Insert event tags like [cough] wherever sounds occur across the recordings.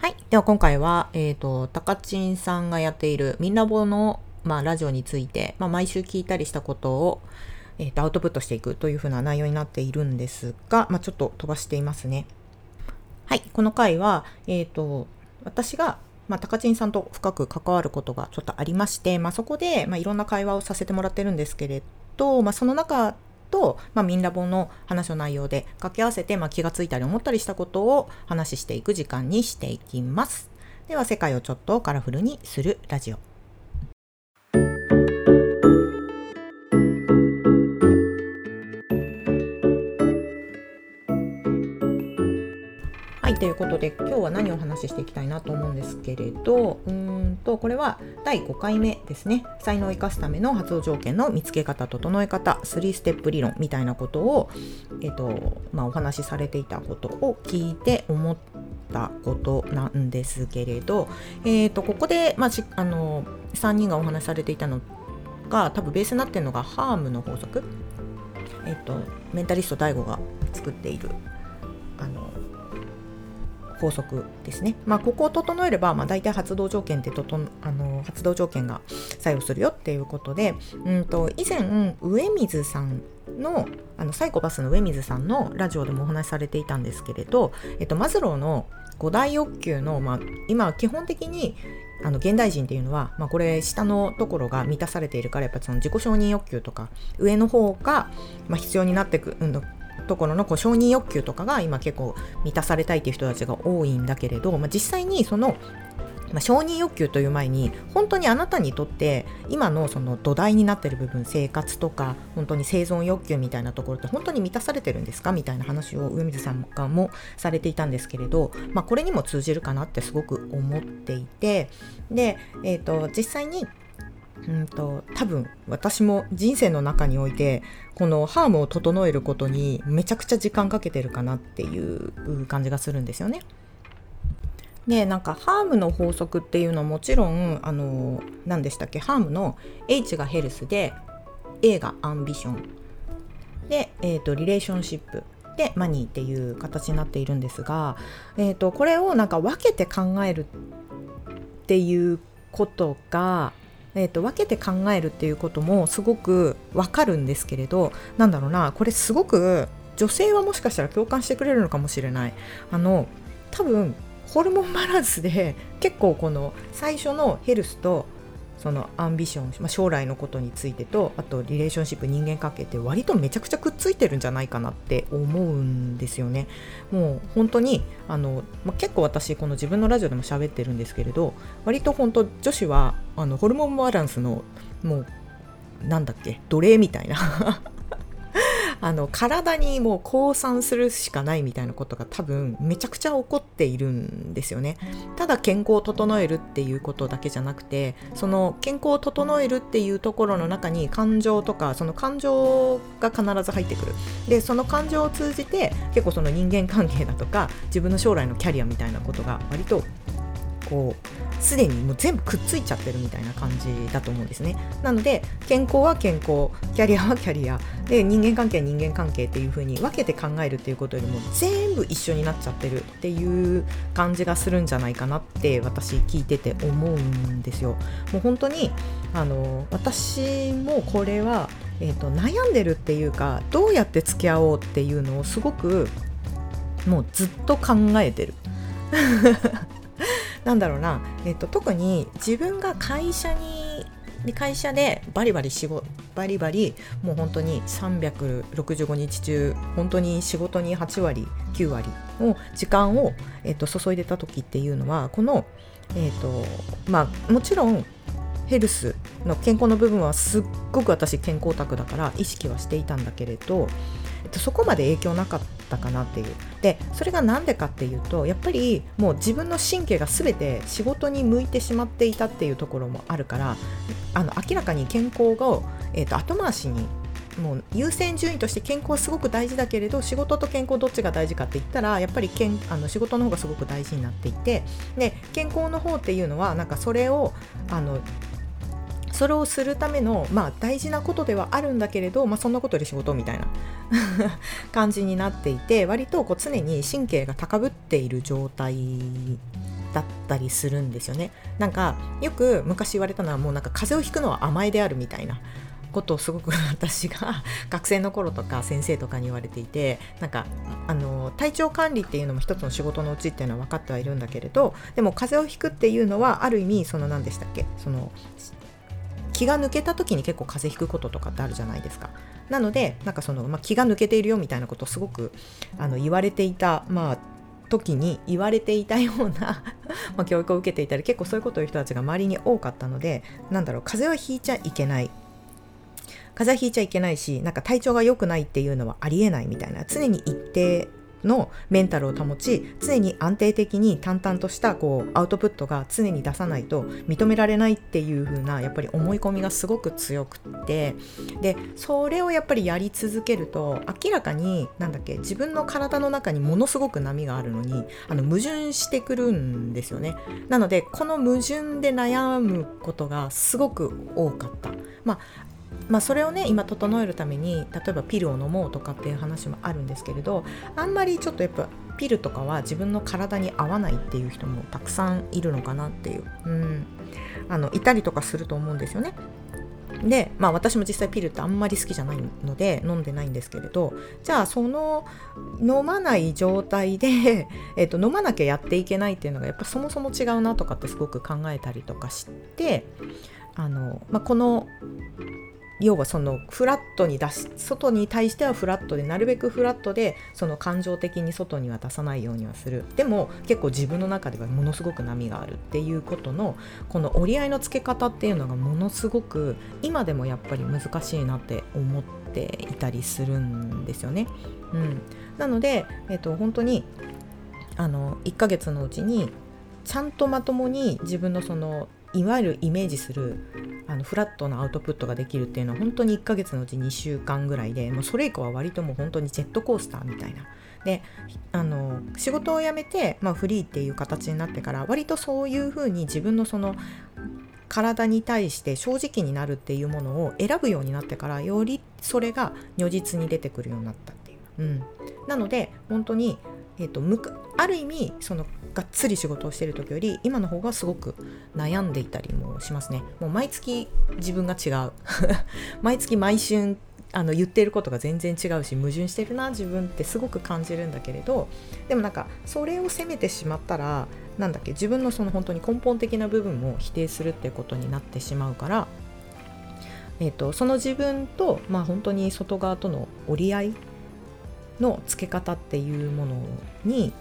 はい。では今回は、えっ、ー、と、たかちんさんがやっているみんなぼの、まあ、ラジオについて、まあ、毎週聞いたりしたことを、えっ、ー、と、アウトプットしていくというふうな内容になっているんですが、まあ、ちょっと飛ばしていますね。はい。この回は、えっ、ー、と、私が、まあ、高知さんと深く関わることがちょっとありまして、まあ、そこで、まあ、いろんな会話をさせてもらってるんですけれど、まあ、その中と、まあ、ミンラボの話の内容で掛け合わせて、まあ、気がついたり思ったりしたことを話していく時間にしていきます。では世界をちょっとカラフルにするラジオ。ということで今日は何をお話ししていきたいなと思うんですけれどうんとこれは第5回目ですね。才能を生かすための発動条件の見つけ方整え方3ステップ理論みたいなことを、えっとまあ、お話しされていたことを聞いて思ったことなんですけれど、えっとここで、まあ、あの3人がお話しされていたのが多分ベースになってるのがハームの法則、えっと、メンタリスト DAIGO が作っているあの法則ですね。まあ、ここを整えれば、まあ、大体発動条件ってととあの発動条件が作用するよっていうことで、うんと、以前上水さんのあのサイコパスの上水さんのラジオでもお話しされていたんですけれど、えっと、マズローの五大欲求の、まあ、今基本的にあの現代人っていうのは、まあ、これ下のところが満たされているからやっぱその自己承認欲求とか上の方が、まあ、必要になってく、うん、ところのこう承認欲求とかが今結構満たされたいっていう人たちが多いんだけれど、まあ、実際にそのまあ、承認欲求という前に本当にあなたにとって今のその土台になっている部分生活とか本当に生存欲求みたいなところって本当に満たされてるんですかみたいな話を上水さんがもされていたんですけれど、まあ、これにも通じるかなってすごく思っていてで、えーと実際にうんと多分私も人生の中においてこのハームを整えることにめちゃくちゃ時間かけてるかなっていう感じがするんですよね。でなんかハームの法則っていうのはもちろんあの何でしたっけハームの H がヘルスで A がアンビションで、えーと、リレーションシップでマニーっていう形になっているんですが、えーとこれをなんか分けて考えるっていうことがえーと、分けて考えるっていうこともすごくわかるんですけれどなんだろうなこれすごく女性はもしかしたら共感してくれるのかもしれない。あの多分ホルモンバランスで結構この最初のヘルスとそのアンビション、まあ、将来のことについてとあとリレーションシップ人間関係って割とめちゃくちゃくっついてるんじゃないかなって思うんですよね。もう本当にあの、まあ、結構私この自分のラジオでも喋ってるんですけれど割と本当女子はあのホルモンバランスのもうなんだっけ奴隷みたいなあの体にもう降参するしかないみたいなことが多分めちゃくちゃ起こっているんですよね。ただ健康を整えるっていうことだけじゃなくてその健康を整えるっていうところの中に感情とかその感情が必ず入ってくる。でその感情を通じて結構その人間関係だとか自分の将来のキャリアみたいなことが割とこうすでにもう全部くっついちゃってるみたいな感じだと思うんですね。なので健康は健康キャリアはキャリア。で人間関係は人間関係っていう風に分けて考えるっていうことよりも全部一緒になっちゃってるっていう感じがするんじゃないかなって私聞いてて思うんですよ。もう本当にあの私もこれはえーと悩んでるっていうかどうやって付き合おうっていうのをすごくもうずっと考えてる。[laughs] なんだろうな、えっと、特に自分が会社に会社でバリバリ仕事バリバリもう本当に365日中本当に仕事に8割9割の時間を、えっと、注いでた時っていうのはこの、えっとまあ、もちろんヘルスの健康の部分はすっごく私健康オタクだから意識はしていたんだけれど、そこまで影響なかったかなっていう。でそれが何でかっていうとやっぱりもう自分の神経が全て仕事に向いてしまっていたっていうところもあるからあの明らかに健康が、えっと、後回しにもう優先順位として健康はすごく大事だけれど仕事と健康どっちが大事かって言ったらやっぱりけんあの仕事の方がすごく大事になっていてで健康の方っていうのはなんかそれをあのそれをするための、まあ、大事なことではあるんだけれど、まあ、そんなことで仕事みたいな [laughs] 感じになっていて割とこう常に神経が高ぶっている状態だったりするんですよね。なんかよく昔言われたのはもうなんか風邪をひくのは甘えであるみたいなことをすごく [laughs] 私が学生の頃とか先生とかに言われていてなんかあの体調管理っていうのも一つの仕事のうちっていうのは分かってはいるんだけれどでも風邪をひくっていうのはある意味その何でしたっけ？その気が抜けた時に結構風邪ひくこととかってあるじゃないですか。なのでなんかその、まあ、気が抜けているよみたいなことをすごくあの言われていた、まあ、時に言われていたような [laughs] ま教育を受けていたり結構そういうことを言う人たちが周りに多かったのでなんだろう風邪はひいちゃいけない風邪ひいちゃいけないしなんか体調が良くないっていうのはありえないみたいな常に一定のメンタルを保ち常に安定的に淡々としたこうアウトプットが常に出さないと認められないっていう風なやっぱり思い込みがすごく強くって。でそれをやっぱりやり続けると明らかになんだっけ自分の体の中にものすごく波があるのにあの矛盾してくるんですよね。なのでこの矛盾で悩むことがすごく多かった。まあまあ、それをね今整えるために例えばピルを飲もうとかっていう話もあるんですけれどあんまりちょっとやっぱピルとかは自分の体に合わないっていう人もたくさんいるのかなっていう、うん、あのいたりとかすると思うんですよね。で、まあ、私も実際ピルってあんまり好きじゃないので飲んでないんですけれどじゃあその飲まない状態で、[laughs] えー、と飲まなきゃやっていけないっていうのがやっぱそもそも違うなとかってすごく考えたりとかしてあの、まあ、この要はそのフラットに出し外に対してはフラットでなるべくフラットでその感情的に外には出さないようにはするでも結構自分の中ではものすごく波があるっていうことのこの折り合いのつけ方っていうのがものすごく今でもやっぱり難しいなって思っていたりするんですよね。うん、なので、えー、と本当にあの1ヶ月のうちにちゃんとまともに自分のそのいわゆるイメージするあのフラットなアウトプットができるっていうのは本当に1ヶ月のうち2週間ぐらいでもうそれ以降は割ともう本当にジェットコースターみたいな。であの仕事を辞めて、まあ、フリーっていう形になってから割とそういうふうに自分のその体に対して正直になるっていうものを選ぶようになってからよりそれが如実に出てくるようになったっていう。うん、なので本当にえーと、ある意味そのがっつり仕事をしてる時より今の方がすごく悩んでいたりもしますね。もう毎月自分が違う。[laughs] 毎月毎春あの言っていることが全然違うし矛盾してるな自分ってすごく感じるんだけれどでもなんかそれを責めてしまったらなんだっけ自分のその本当に根本的な部分も否定するっていうことになってしまうからえーと、その自分と、まあ、本当に外側との折り合いの付け方っていうものに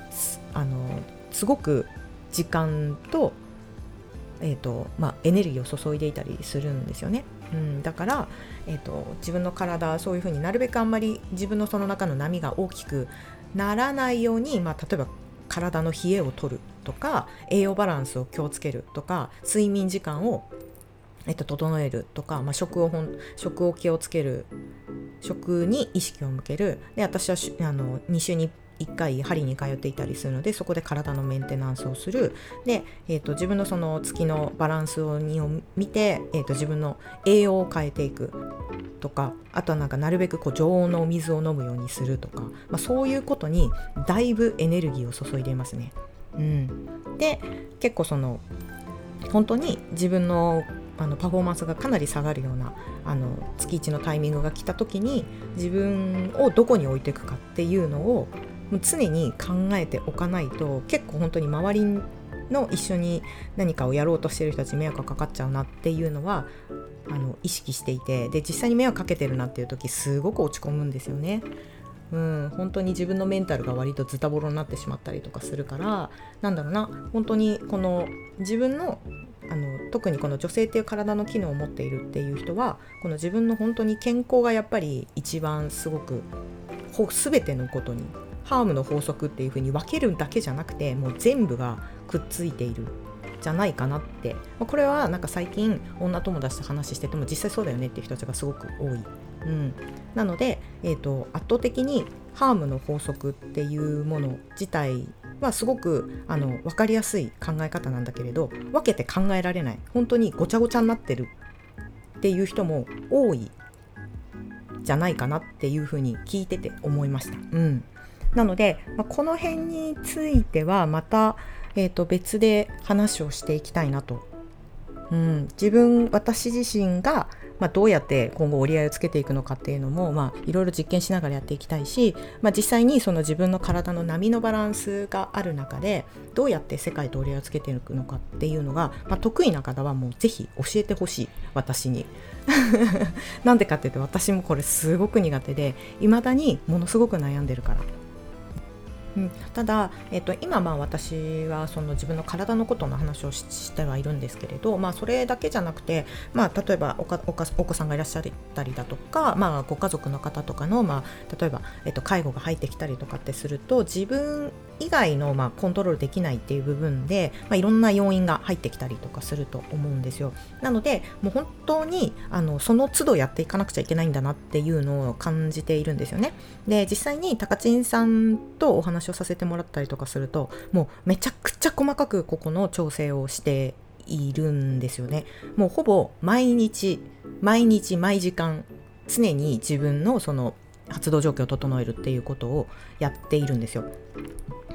あのすごく時間と,、えーとまあ、エネルギーを注いでいたりするんですよね。うん、だから、えーと、自分の体そういうふうになるべくあんまり自分のその中の波が大きくならないように、まあ、例えば体の冷えを取るとか栄養バランスを気をつけるとか睡眠時間をえっと、整えるとか、まあ、食を食を気をつける食に意識を向ける。で私はあの2週に1回針に通っていたりするのでそこで体のメンテナンスをする。で、えーと、自分のその月のバランスを見て、えーと、自分の栄養を変えていく。とかあとはなんかなるべくこう常温のお水を飲むようにするとか、まあ、そういうことにだいぶエネルギーを注いでいますね。うん、で結構その本当に自分のあのパフォーマンスがかなり下がるようなあの月1のタイミングが来た時に自分をどこに置いていくかっていうのを常に考えておかないと結構本当に周りの一緒に何かをやろうとしてる人たち迷惑がかかっちゃうなっていうのはあの意識していてで実際に迷惑かけてるなっていう時すごく落ち込むんですよね。うん、本当に自分のメンタルが割とズタボロになってしまったりとかするからなんだろうな本当にこの自分のあの特にこの女性っていう体の機能を持っているっていう人はこの自分の本当に健康がやっぱり一番すごく全てのことにハームの法則っていう風に分けるだけじゃなくてもう全部がくっついている。じゃないかなってまこれはなんか最近女友達と話してても実際そうだよねっていう人たちがすごく多い。うん、なので、えーと圧倒的にハームの法則っていうもの自体はすごくあの分かりやすい考え方なんだけれど分けて考えられない本当にごちゃごちゃになってるっていう人も多いじゃないかなっていうふうに聞いてて思いました。うん、なので、まあ、この辺についてはまたえーと、別で話をしていきたいなと、うん、自分私自身が、まあ、どうやって今後折り合いをつけていくのかっていうのも、まあ、いろいろ実験しながらやっていきたいし、まあ、実際にその自分の体の波のバランスがある中でどうやって世界と折り合いをつけていくのかっていうのが、まあ、得意な方はもうぜひ教えてほしい。私に。[laughs] なんでかっていうと私もこれすごく苦手で未だにものすごく悩んでるから。うん、ただ、えっと、今まあ私はその自分の体のことの話をしてはいるんですけれど、まあ、それだけじゃなくて、まあ、例えばおかおかお子さんがいらっしゃったりだとか、まあ、ご家族の方とかの、まあ、例えば、えっと、介護が入ってきたりとかってすると自分以外の、まあ、コントロールできないっていう部分で、まあ、いろんな要因が入ってきたりとかすると思うんですよ。なのでもう本当にあのその都度やっていかなくちゃいけないんだなっていうのを感じているんですよね。で実際に高知さんとお話をさせてもらったりとかするともうめちゃくちゃ細かくここの調整をしているんですよね。もうほぼ毎日毎日毎時間常に自分のその発動状況を整えるっていうことをやっているんですよ。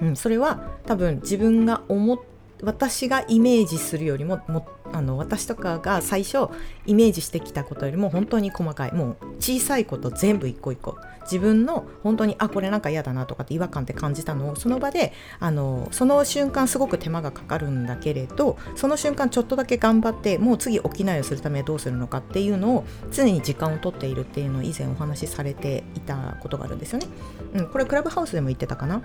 うん、それは多分自分が思私がイメージするよりももあの私とかが最初イメージしてきたことよりも本当に細かいもう小さいこと全部一個一個自分の本当にあこれなんか嫌だなとかって違和感って感じたのをその場であのその瞬間すごく手間がかかるんだけれどその瞬間ちょっとだけ頑張ってもう次起きないをするためどうするのかっていうのを常に時間をとっているっていうのを以前お話しされていたことがあるんですよね。うん、これクラブハウスでも言ってたかな。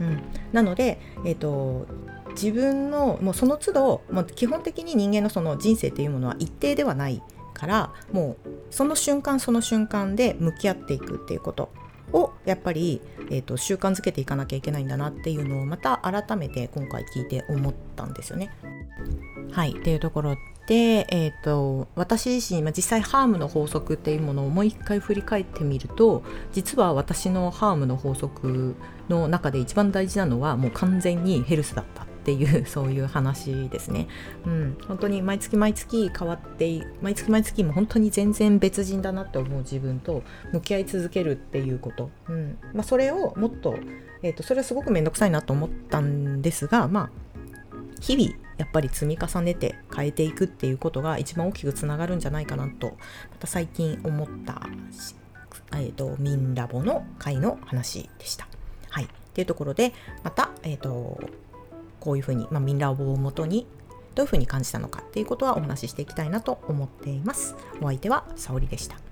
うん、なので、えーと自分のもうその都度もう基本的に人間のその人生っていうものは一定ではないからもうその瞬間その瞬間で向き合っていくっていうことをやっぱり、えーと、習慣づけていかなきゃいけないんだなっていうのをまた改めて今回聞いて思ったんですよね。はいっていうところで、えーと、私自身、実際ハームの法則っていうものをもう一回振り返ってみると実は私のハームの法則の中で一番大事なのはもう完全にヘルスだったっていうそういう話ですね。うん、本当に毎月毎月変わって毎月毎月も本当に全然別人だなって思う自分と向き合い続けるっていうこと、うんまあ、それをもっと,、えーと、それはすごく面倒くさいなと思ったんですがまあ日々やっぱり積み重ねて変えていくっていうことが一番大きくつながるんじゃないかなとまた最近思ったえーと、ミンラボの会の話でした。はい。っていうところで、また、えっ、ー、と、こういうふうに、まあ、ミンラボをもとにどういうふうに感じたのかっていうことはお話ししていきたいなと思っています。お相手は沙織でした。